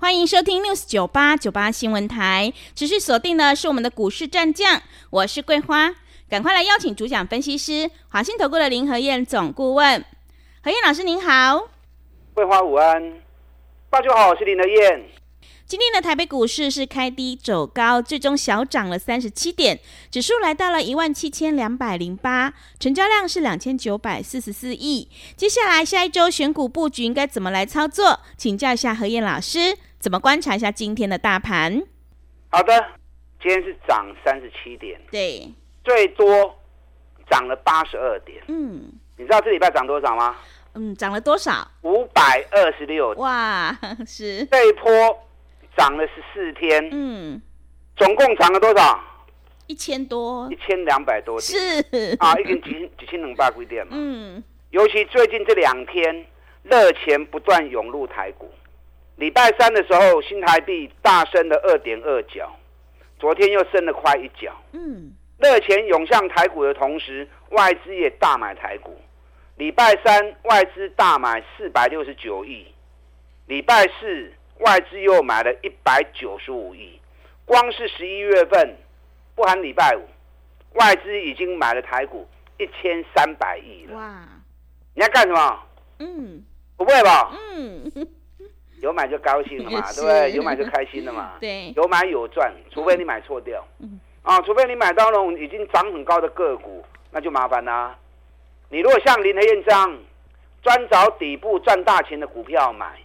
欢迎收听 News 九八九八新闻台，持续锁定的是我们的股市战将，我是桂花，赶快来邀请主讲分析师华信投顾的林和燕总顾问，何燕老师您好，桂花午安，大家好，我是林和燕。今天的台北股市是开低走高，最终小涨了三十七点，指数来到了一万七千两百零八，成交量是两千九百四十四亿。接下来下一周选股布局应该怎么来操作？请教一下何燕老师，怎么观察一下今天的大盘？好的，今天是涨三十七点，对，最多涨了八十二点。嗯，你知道这礼拜涨多少吗？嗯，涨了多少？五百二十六。哇，是这一波。涨了十四天，嗯，总共涨了多少？一千多，一千两百多点，是啊，一根几几千两百几点嘛，嗯，尤其最近这两天，热钱不断涌入台股。礼拜三的时候，新台币大升了二点二角，昨天又升了快一角，嗯，热钱涌向台股的同时，外资也大买台股。礼拜三外资大买四百六十九亿，礼拜四。外资又买了一百九十五亿，光是十一月份，不含礼拜五，外资已经买了台股一千三百亿了。哇！你要干什么？嗯，不会吧？嗯，有买就高兴了嘛，对不对？有买就开心了嘛。对，有买有赚，除非你买错掉。嗯。啊，除非你买到那种已经涨很高的个股，那就麻烦啦。你如果像林和燕这样，专找底部赚大钱的股票买。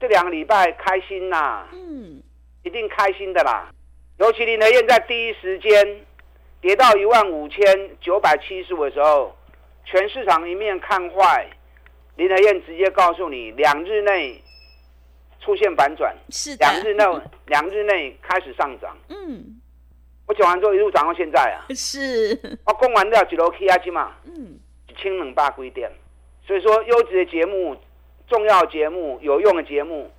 这两个礼拜开心呐、啊，嗯，一定开心的啦。尤其林和燕在第一时间跌到一万五千九百七十五的时候，全市场一面看坏，林和燕直接告诉你，两日内出现反转，是两日内 两日内开始上涨。嗯，我讲完之后一路涨到现在啊，是，我供完了几楼 K I 去嘛，嗯，一千两百几点，所以说优质的节目。重要节目、有用的节目，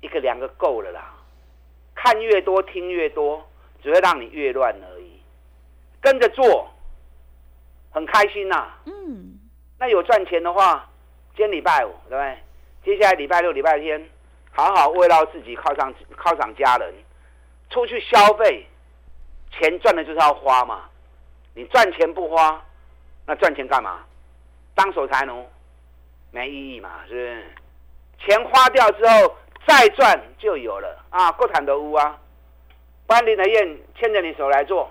一个两个够了啦。看越多、听越多，只会让你越乱而已。跟着做，很开心呐、啊。嗯。那有赚钱的话，今天礼拜五，对不对？接下来礼拜六、礼拜天，好好慰劳自己，犒赏犒赏家人，出去消费。钱赚的就是要花嘛。你赚钱不花，那赚钱干嘛？当守财奴。没意义嘛，是不是？钱花掉之后再赚就有了啊！够坦的屋啊！班林的燕牵着你手来做，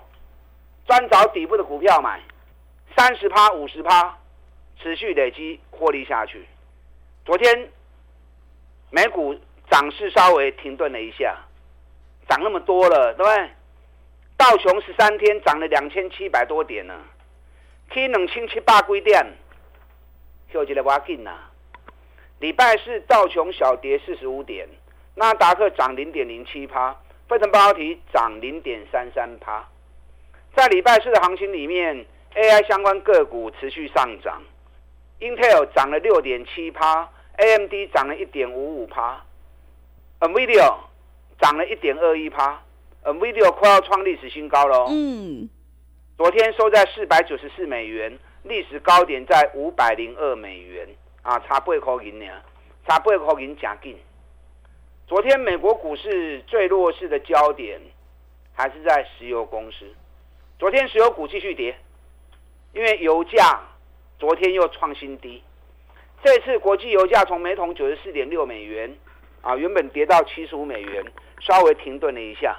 专找底部的股票买，三十趴、五十趴，持续累积获利下去。昨天美股涨势稍微停顿了一下，涨那么多了，对不对？道琼十三天涨了两千七百多点呢，K 两千七八几点。就觉得挖紧呐！礼拜四道琼小跌四十五点，纳达克涨零点零七趴，费城半导体涨零点三三趴。在礼拜四的行情里面，AI 相关个股持续上涨，Intel 涨了六点七趴，AMD 涨了一点五五趴，NVIDIA 涨了一点二一趴，NVIDIA 快要创历史新高了。嗯，昨天收在四百九十四美元。历史高点在五百零二美元啊，差八块银呢，差八块银加紧。昨天美国股市最弱势的焦点还是在石油公司。昨天石油股继续跌，因为油价昨天又创新低。这次国际油价从每桶九十四点六美元啊，原本跌到七十五美元，稍微停顿了一下。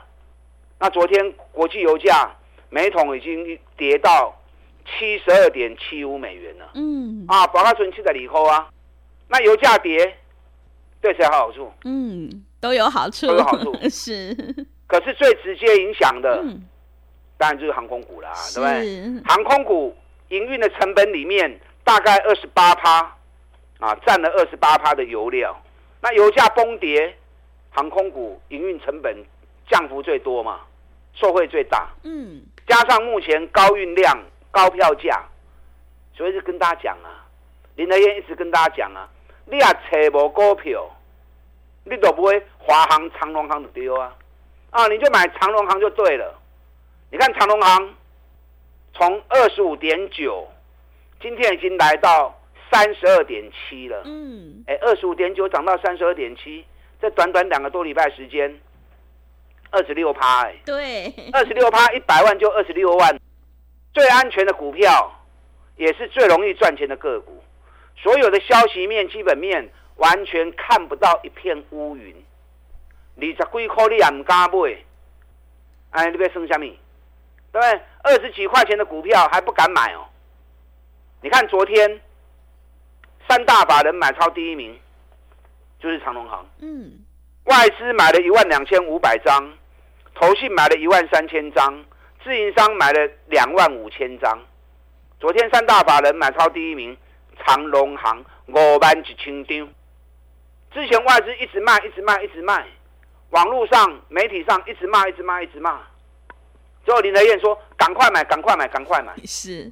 那昨天国际油价每桶已经跌到。七十二点七五美元了，嗯，啊，保加存七在里扣啊，那油价跌，对谁好好处？嗯，都有好处，都有好处，是。可是最直接影响的，嗯、当然就是航空股啦，是对不对？航空股营运的成本里面，大概二十八趴，啊，占了二十八趴的油料。那油价崩跌，航空股营运成本降幅最多嘛，受惠最大。嗯。加上目前高运量、高票价，所以就跟大家讲啊，林德燕一直跟大家讲啊，你也找无股票，你都不会华航、长荣航的丢啊，啊，你就买长荣航就对了。你看长荣航从二十五点九，今天已经来到三十二点七了。嗯，哎，二十五点九涨到三十二点七，这短短两个多礼拜时间。二十六趴，哎，对，二十六趴，一百万就二十六万，最安全的股票，也是最容易赚钱的个股。所有的消息面、基本面完全看不到一片乌云。二十几块你也唔敢买，哎，你别生虾米，对不对？二十几块钱的股票还不敢买哦。你看昨天三大法人买超第一名，就是长隆行，嗯，外资买了一万两千五百张。投信买了一万三千张，自营商买了两万五千张。昨天三大法人买超第一名，长隆行五万一千张。之前外资一直卖，一直卖，一直卖，网络上、媒体上一直骂，一直骂，一直骂。最后林德燕说：“赶快买，赶快买，赶快买。”是。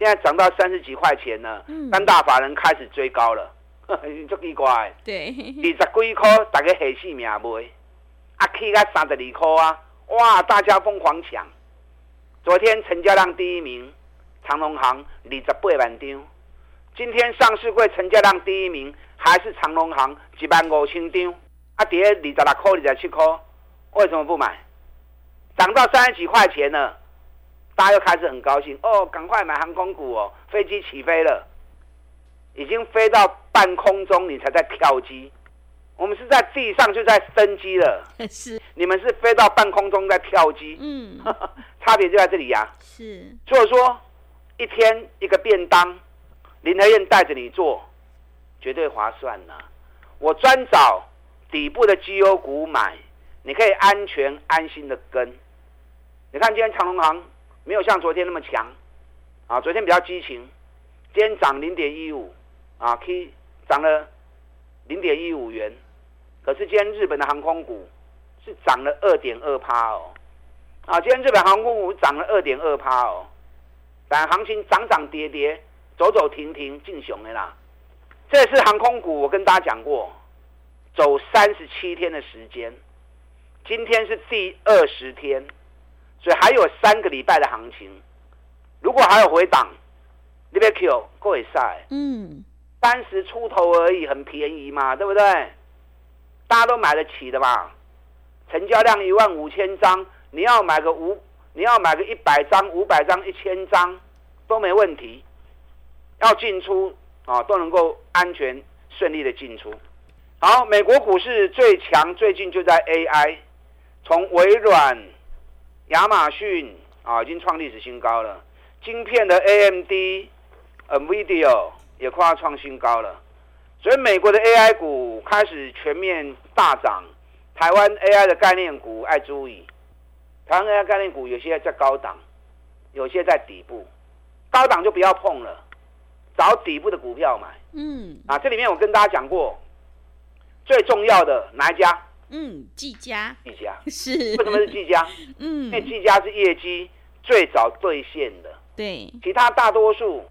现在涨到三十几块钱了，嗯、三大法人开始追高了，这奇怪。对。二十几块，大家下死命买。啊，K 个三十二块啊！哇，大家疯狂抢。昨天成交量第一名，长隆行二十八万张。今天上市柜成交量第一名还是长隆行一万五千张。啊，跌二十六块、二十七块，为什么不买？涨到三十几块钱了，大家又开始很高兴哦，赶快买航空股哦！飞机起飞了，已经飞到半空中，你才在跳机。我们是在地上就在升机了，是你们是飞到半空中在跳机，嗯，差别就在这里呀、啊。是，所以说一天一个便当，林和燕带着你做，绝对划算呐。我专找底部的绩优股买，你可以安全安心的跟。你看今天长荣航没有像昨天那么强，啊，昨天比较激情，今天涨零点一五，啊，K 涨了零点一五元。可是今天日本的航空股是涨了二点二趴哦，啊，今天日本航空股涨了二点二趴哦，但行情涨涨跌跌，走走停停，进熊的啦。这次航空股我跟大家讲过，走三十七天的时间，今天是第二十天，所以还有三个礼拜的行情。如果还有回档，你别 Q 过会赛，嗯，三十出头而已，很便宜嘛，对不对？大家都买得起的嘛，成交量一万五千张，你要买个五，你要买个一百张、五百张、一千张都没问题。要进出啊，都能够安全顺利的进出。好，美国股市最强最近就在 AI，从微软、亚马逊啊已经创历史新高了，晶片的 AMD、NVIDIA 也快要创新高了。所以美国的 AI 股开始全面大涨，台湾 AI 的概念股爱注意，台湾 AI 概念股有些在高档，有些在底部，高档就不要碰了，找底部的股票买。嗯，啊，这里面我跟大家讲过，最重要的哪一家？嗯，技嘉。技嘉是。为什么是技嘉？嗯，因为技嘉是业绩最早兑现的。对。其他大多数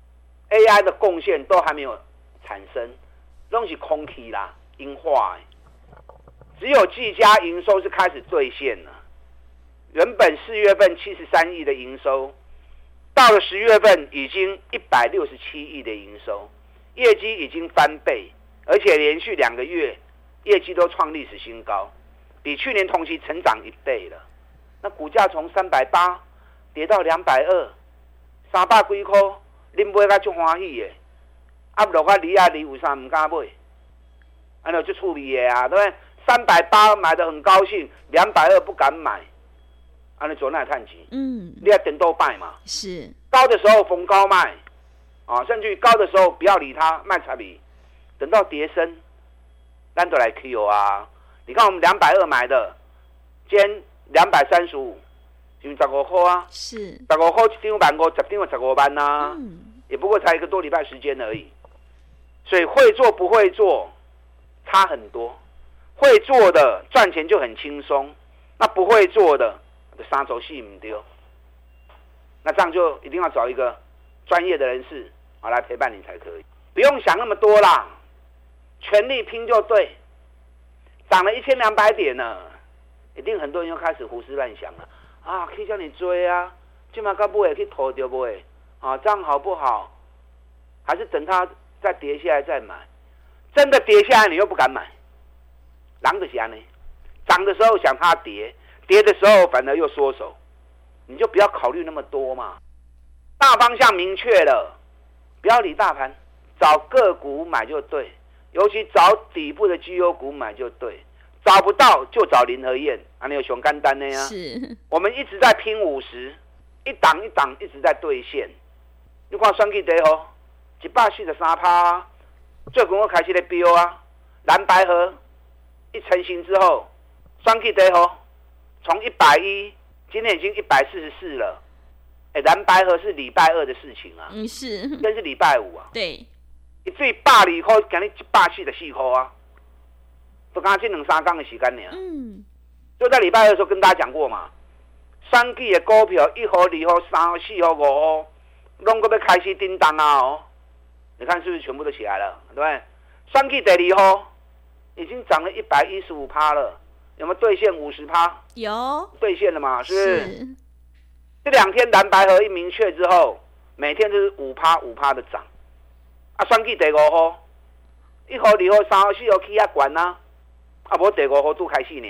AI 的贡献都还没有产生。东西空气啦，硬化。只有技嘉营收是开始兑现了。原本四月份七十三亿的营收，到了十月份已经一百六十七亿的营收，业绩已经翻倍，而且连续两个月业绩都创历史新高，比去年同期成长一倍了。那股价从三百八跌到两百二，三百几块，你买甲足欢喜的。啊，不落块离啊离，为啥唔敢买？安尼就处理的啊，对不对？三百八买的很高兴，两百二不敢买，安尼做那探钱。嗯，你要等多卖嘛。是高的时候逢高卖，啊，甚至于高的时候不要理它，卖差别。等到跌深，单独来 Q 啊。你看我们两百二买的，今天两百三十五，就十五块啊。是十五块一张万五，十张十五万呐、啊。嗯，也不过才一个多礼拜时间而已。所以会做不会做差很多，会做的赚钱就很轻松，那不会做的三轴戏唔丢。那这样就一定要找一个专业的人士啊来陪伴你才可以，不用想那么多啦，全力拼就对。涨了一千两百点呢，一定很多人又开始胡思乱想了啊！可以叫你追啊，起码该不会去投掉不会啊？这样好不好？还是等它再跌下来再买？真的跌下来你又不敢买，狼的想呢？涨的时候想它跌，跌的时候反而又缩手，你就不要考虑那么多嘛。大方向明确了，不要理大盘，找个股买就对。尤其找底部的绩优股买就对，找不到就找林和燕，啊，你有熊肝单的呀？是，我们一直在拼五十，一档一档一直在兑现。你看双 K 得吼，一百四十三趴，最近我开始在飙啊。蓝白河一成型之后，双 K 得吼，从一百一，今天已经一百四十四了。哎，蓝白河是礼拜二的事情啊，嗯是，真是礼拜五啊，对。一最百二块，今日一百四十四块啊，都刚刚这两三天的时间呢。嗯，就在礼拜二的时候跟大家讲过嘛，三季的股票一号、二号、三号、四号、五号，拢个要开始叮当啊！哦，你看是不是全部都起来了？对不对？三季第二号已经涨了一百一十五趴了，有没有兑现五十趴？有兑现了嘛？是不是？是这两天蓝白合一明确之后，每天都是五趴五趴的涨。啊，选举第五号，一号、二号、三号、四号起啊，管呐！啊，无第五号都开始呢。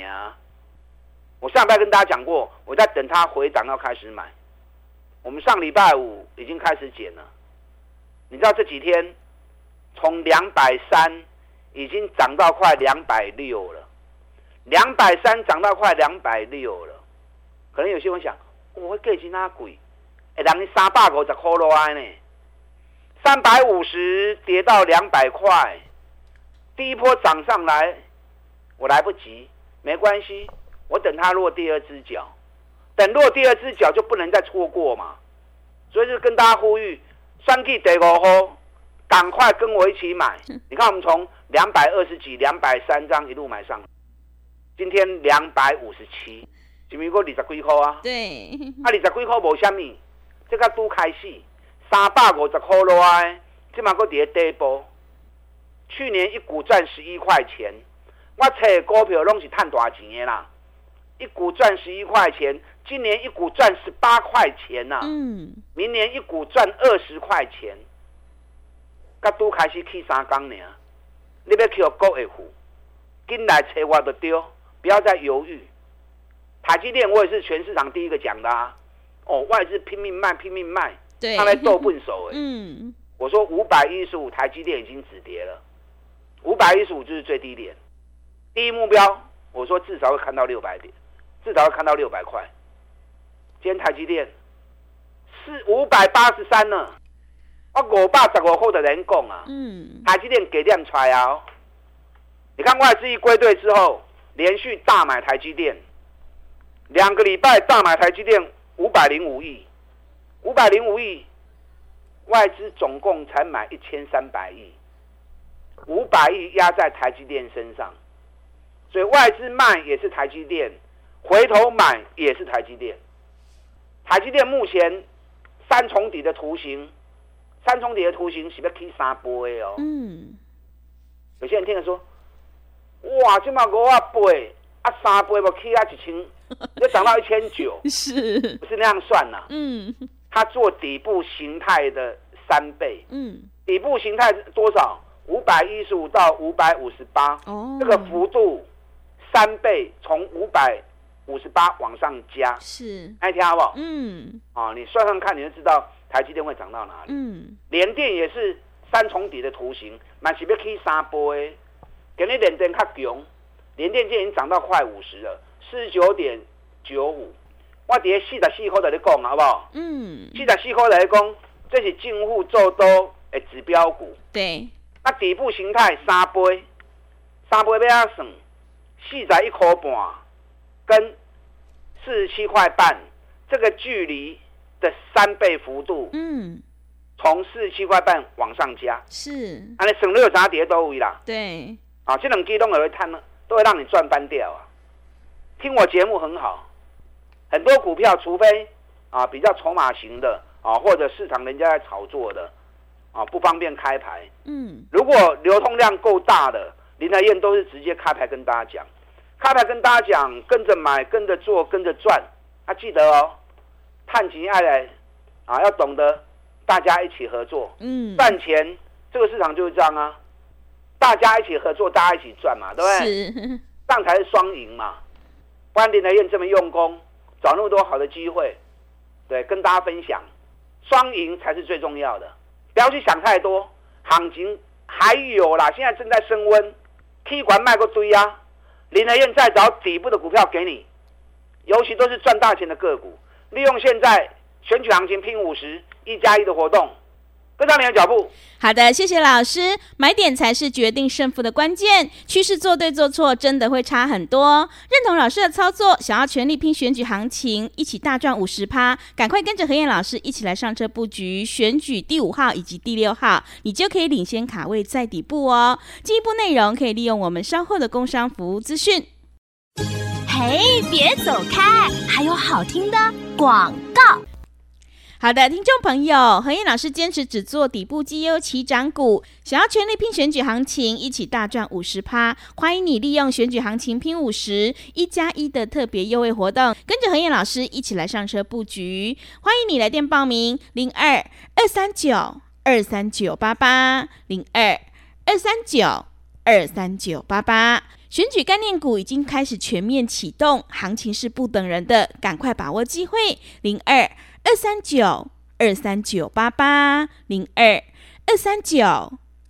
我上礼拜跟大家讲过，我在等它回档要开始买。我们上礼拜五已经开始减了。你知道这几天从两百三已经涨到快两百六了，两百三涨到快两百六了。可能有些人想，我会计钱哪贵？哎，人家三百五十块落来呢。三百五十跌到两百块，第一波涨上来，我来不及，没关系，我等它落第二只脚，等落第二只脚就不能再错过嘛，所以就跟大家呼吁，三 G 得过后，赶快跟我一起买。你看我们从两百二十几、两百三张一路买上，今天两百五十七，是不是？过二十几块啊？对，啊二十几块无虾米，这个都开始。三百五十块落来，即马个跌跌波。去年一股赚十一块钱，我找股票拢是赚大钱的啦。一股赚十一块钱，今年一股赚十八块钱呐。嗯。明年一股赚二十块钱，甲拄开始去三缸呢。你要去国会户，进来找我就对，不要再犹豫。台积电我也是全市场第一个讲的啊。哦，外资拼命卖，拼命卖。对，他来斗笨手哎！嗯，我说五百一十五，台积电已经止跌了，五百一十五就是最低点，第一目标，我说至少会看到六百点，至少会看到六百块。今天台积电是五百八十三呢，我五百十五后的人讲啊，嗯，台积电给量出来啊，你看外资一归队之后，连续大买台积电，两个礼拜大买台积电五百零五亿。五百零五亿，外资总共才买一千三百亿，五百亿压在台积电身上，所以外资卖也是台积电，回头买也是台积电。台积电目前三重底的图形，三重底的图形是要起三倍哦。嗯。有些人听了说，哇，这么五啊倍，啊三倍要起啊一千，要涨到一千九，是，不是那样算呐、啊？嗯。它做底部形态的三倍，嗯，底部形态多少？五百一十五到五百五十八，哦，这个幅度三倍，从五百五十八往上加，是，爱听好不好？嗯，啊，你算算看，你就知道台积电会涨到哪里。嗯，联电也是三重底的图形，蛮是要起三倍，给你联电较强，联电已经涨到快五十了，四十九点九五。我伫咧四十四块在咧讲，好不好？嗯，四十四块在咧讲，这是进户做多的指标股。对，那底部形态三倍，三倍要怎样算？四十一块半跟四十七块半，这个距离的三倍幅度，嗯，从四十七块半往上加，是，啊，你省略啥跌都位啦。对，啊，这种机动也会摊了，都会让你赚翻掉啊。听我节目很好。很多股票，除非啊，比较筹码型的啊，或者市场人家在炒作的啊，不方便开牌。嗯，如果流通量够大的，林和彦都是直接开牌跟大家讲，开牌跟大家讲，跟着买，跟着做，跟着赚。他、啊、记得哦，探情爱来啊，要懂得大家一起合作。嗯，赚钱这个市场就是这样啊，大家一起合作，大家一起赚嘛，对不对？是，这样才是双赢嘛。不然林和彦这么用功，找那么多好的机会。对，跟大家分享，双赢才是最重要的，不要去想太多。行情还有啦，现在正在升温，K 管卖个堆啊。林德燕再找底部的股票给你，尤其都是赚大钱的个股，利用现在选取行情拼五十一加一的活动。跟上你的脚步。好的，谢谢老师。买点才是决定胜负的关键，趋势做对做错真的会差很多。认同老师的操作，想要全力拼选举行情，一起大赚五十趴，赶快跟着何燕老师一起来上车布局选举第五号以及第六号，你就可以领先卡位在底部哦。进一步内容可以利用我们稍后的工商服务资讯。嘿，别走开，还有好听的广告。好的，听众朋友，何燕老师坚持只做底部绩优起涨股，想要全力拼选举行情，一起大赚五十趴，欢迎你利用选举行情拼五十一加一的特别优惠活动，跟着何燕老师一起来上车布局。欢迎你来电报名：零二二三九二三九八八零二二三九二三九八八。选举概念股已经开始全面启动，行情是不等人的，赶快把握机会。零二。二三九二三九八八零二二三九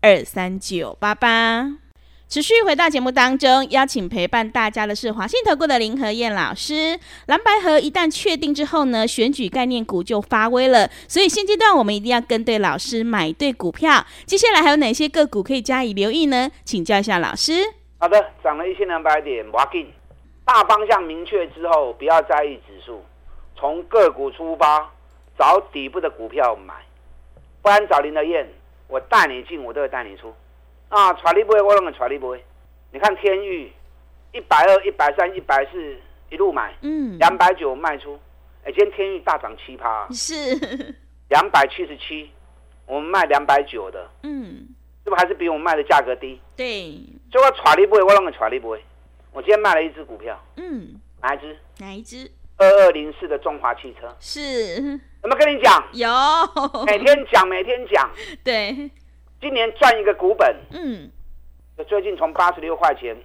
二三九八八，持续回到节目当中，邀请陪伴大家的是华信投顾的林和燕老师。蓝白合一旦确定之后呢，选举概念股就发威了，所以现阶段我们一定要跟对老师，买对股票。接下来还有哪些个股可以加以留意呢？请教一下老师。好的，涨了一千两百点，挖进，大方向明确之后，不要在意指数。从个股出发，找底部的股票买，不然找林德燕，我带你进，我都会带你出。啊，传力不会，我让你传力不会。你看天域，一百二、一百三、一百四，一路买，嗯，两百九卖出。哎，今天天域大涨七趴，是两百七十七，我们卖两百九的，嗯，是不是还是比我们卖的价格低？对，所以我传力不会，我让你传力不会。我今天卖了一只股票，嗯，哪一只？哪一只？二二零四的中华汽车是，有没有跟你讲？有，每天讲，每天讲。对，今年赚一个股本。嗯，最近从八十六块钱，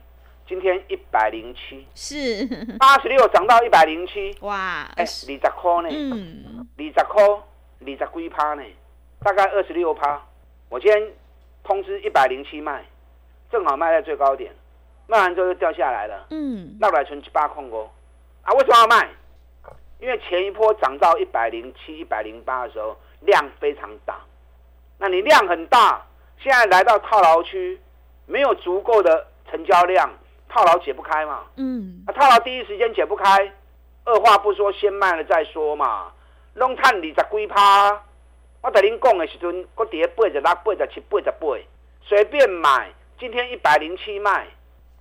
今天一百零七，是八十六涨到一百零七，哇，哎、欸，二十块呢？嗯，二十块，二十几趴呢？大概二十六趴。我今天通知一百零七卖，正好卖在最高点，卖完之后就掉下来了。嗯，那我来存七八空哦。啊，为什么要卖？因为前一波涨到一百零七、一百零八的时候，量非常大。那你量很大，现在来到套牢区，没有足够的成交量，套牢解不开嘛。嗯。啊，套牢第一时间解不开，二话不说先卖了再说嘛。拢赚二十几趴，我跟您讲的时阵，我跌八十六、八十七、八十八，随便买。今天一百零七卖，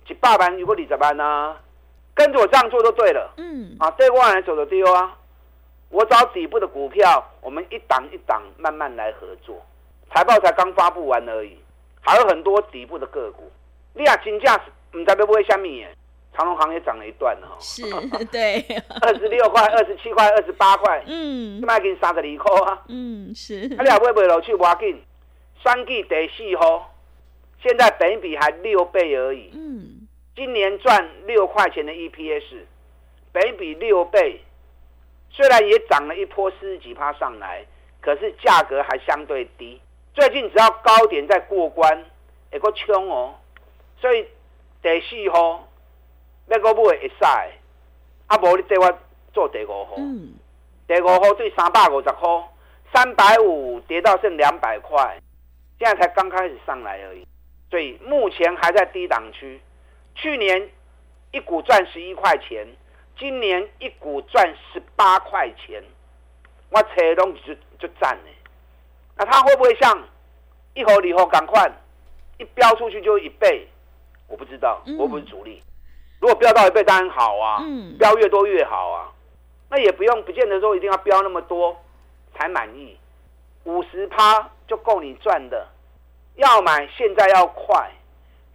一百万如果二十万呢？跟着我这样做就对了。嗯，啊，对外来走的丢啊！我找底部的股票，我们一档一档慢慢来合作。财报才刚发布完而已，还有很多底部的个股。你啊，金价唔知要买虾米耶？长隆行也涨了一段了。是，对。二十六块、二十七块、二十八块。嗯。卖给你三十二块啊。嗯，是。啊，你也买不落去，要紧。选举第四号，现在本比还六倍而已。嗯。今年赚六块钱的 EPS，北比六倍，虽然也涨了一波四十几趴上来，可是价格还相对低。最近只要高点再过关，会够冲哦。所以第四号要个买会使，啊无你对我做第五号。嗯。第五号对三百五十块，三百五跌到剩两百块，现在才刚开始上来而已，所以目前还在低档区。去年一股赚十一块钱，今年一股赚十八块钱，我扯东西就就赚了。那它会不会像一盒礼盒赶快一飙出去就一倍？我不知道，我不是主力。如果飙到一倍当然好啊，飙越多越好啊。那也不用不见得说一定要飙那么多才满意，五十趴就够你赚的。要买现在要快，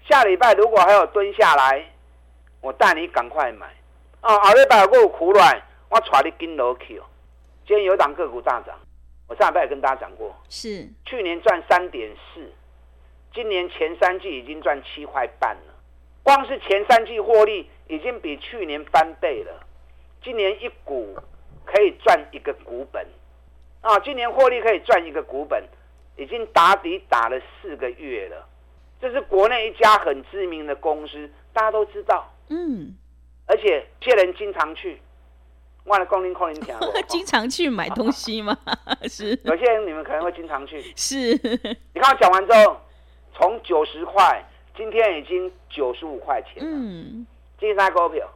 下礼拜如果还有蹲下来，我带你赶快买。啊，后礼拜如果有苦软，我带你跟楼去哦。今天有档个股大涨，我上礼拜也跟大家讲过，是去年赚三点四，今年前三季已经赚七块半了。光是前三季获利已经比去年翻倍了，今年一股可以赚一个股本。啊，今年获利可以赚一个股本。已经打底打了四个月了，这是国内一家很知名的公司，大家都知道。嗯，而且这些人经常去，忘了光临光临讲过，经常去买东西吗？是。有些人你们可能会经常去。是。你看我讲完之后，从九十块，今天已经九十五块钱了。嗯。今天股票。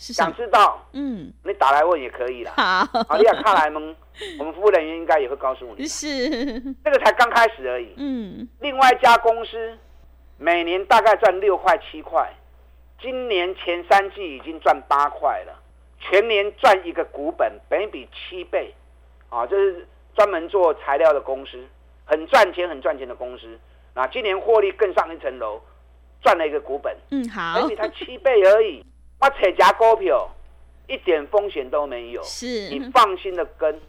想知道，嗯，你打来问也可以啦。好，好，你看来们，我们服务人员应该也会告诉你。是，这个才刚开始而已。嗯，另外一家公司每年大概赚六块七块，今年前三季已经赚八块了，全年赚一个股本，本比七倍，啊，这是专门做材料的公司，很赚钱、很赚钱的公司。那今年获利更上一层楼，赚了一个股本，嗯，好，本比才七倍而已。我扯夹股票一点风险都没有，是。你放心的跟，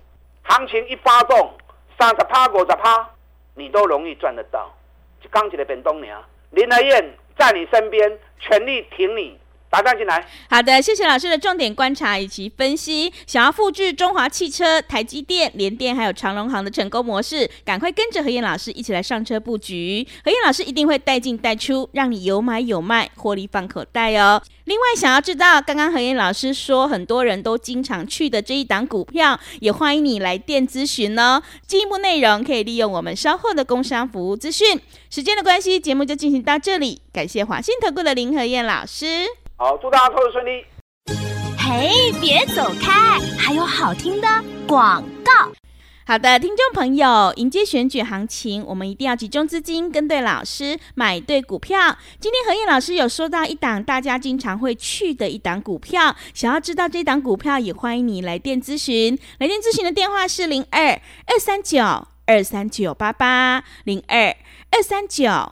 行情一发动，三十趴、五十趴，你都容易赚得到。就刚起来变东娘，林来燕在你身边，全力挺你。打单进来。好的，谢谢老师的重点观察以及分析。想要复制中华汽车、台积电、联电还有长荣航的成功模式，赶快跟着何燕老师一起来上车布局。何燕老师一定会带进带出，让你有买有卖，获利放口袋哦。另外，想要知道刚刚何燕老师说很多人都经常去的这一档股票，也欢迎你来电咨询哦。进一步内容可以利用我们稍后的工商服务资讯。时间的关系，节目就进行到这里。感谢华信投顾的林何燕老师。好，祝大家投资顺利。嘿，别走开，还有好听的广告。好的，听众朋友，迎接选举行情，我们一定要集中资金，跟对老师，买对股票。今天何燕老师有说到一档大家经常会去的一档股票，想要知道这档股票，也欢迎你来电咨询。来电咨询的电话是零二二三九二三九八八零二二三九。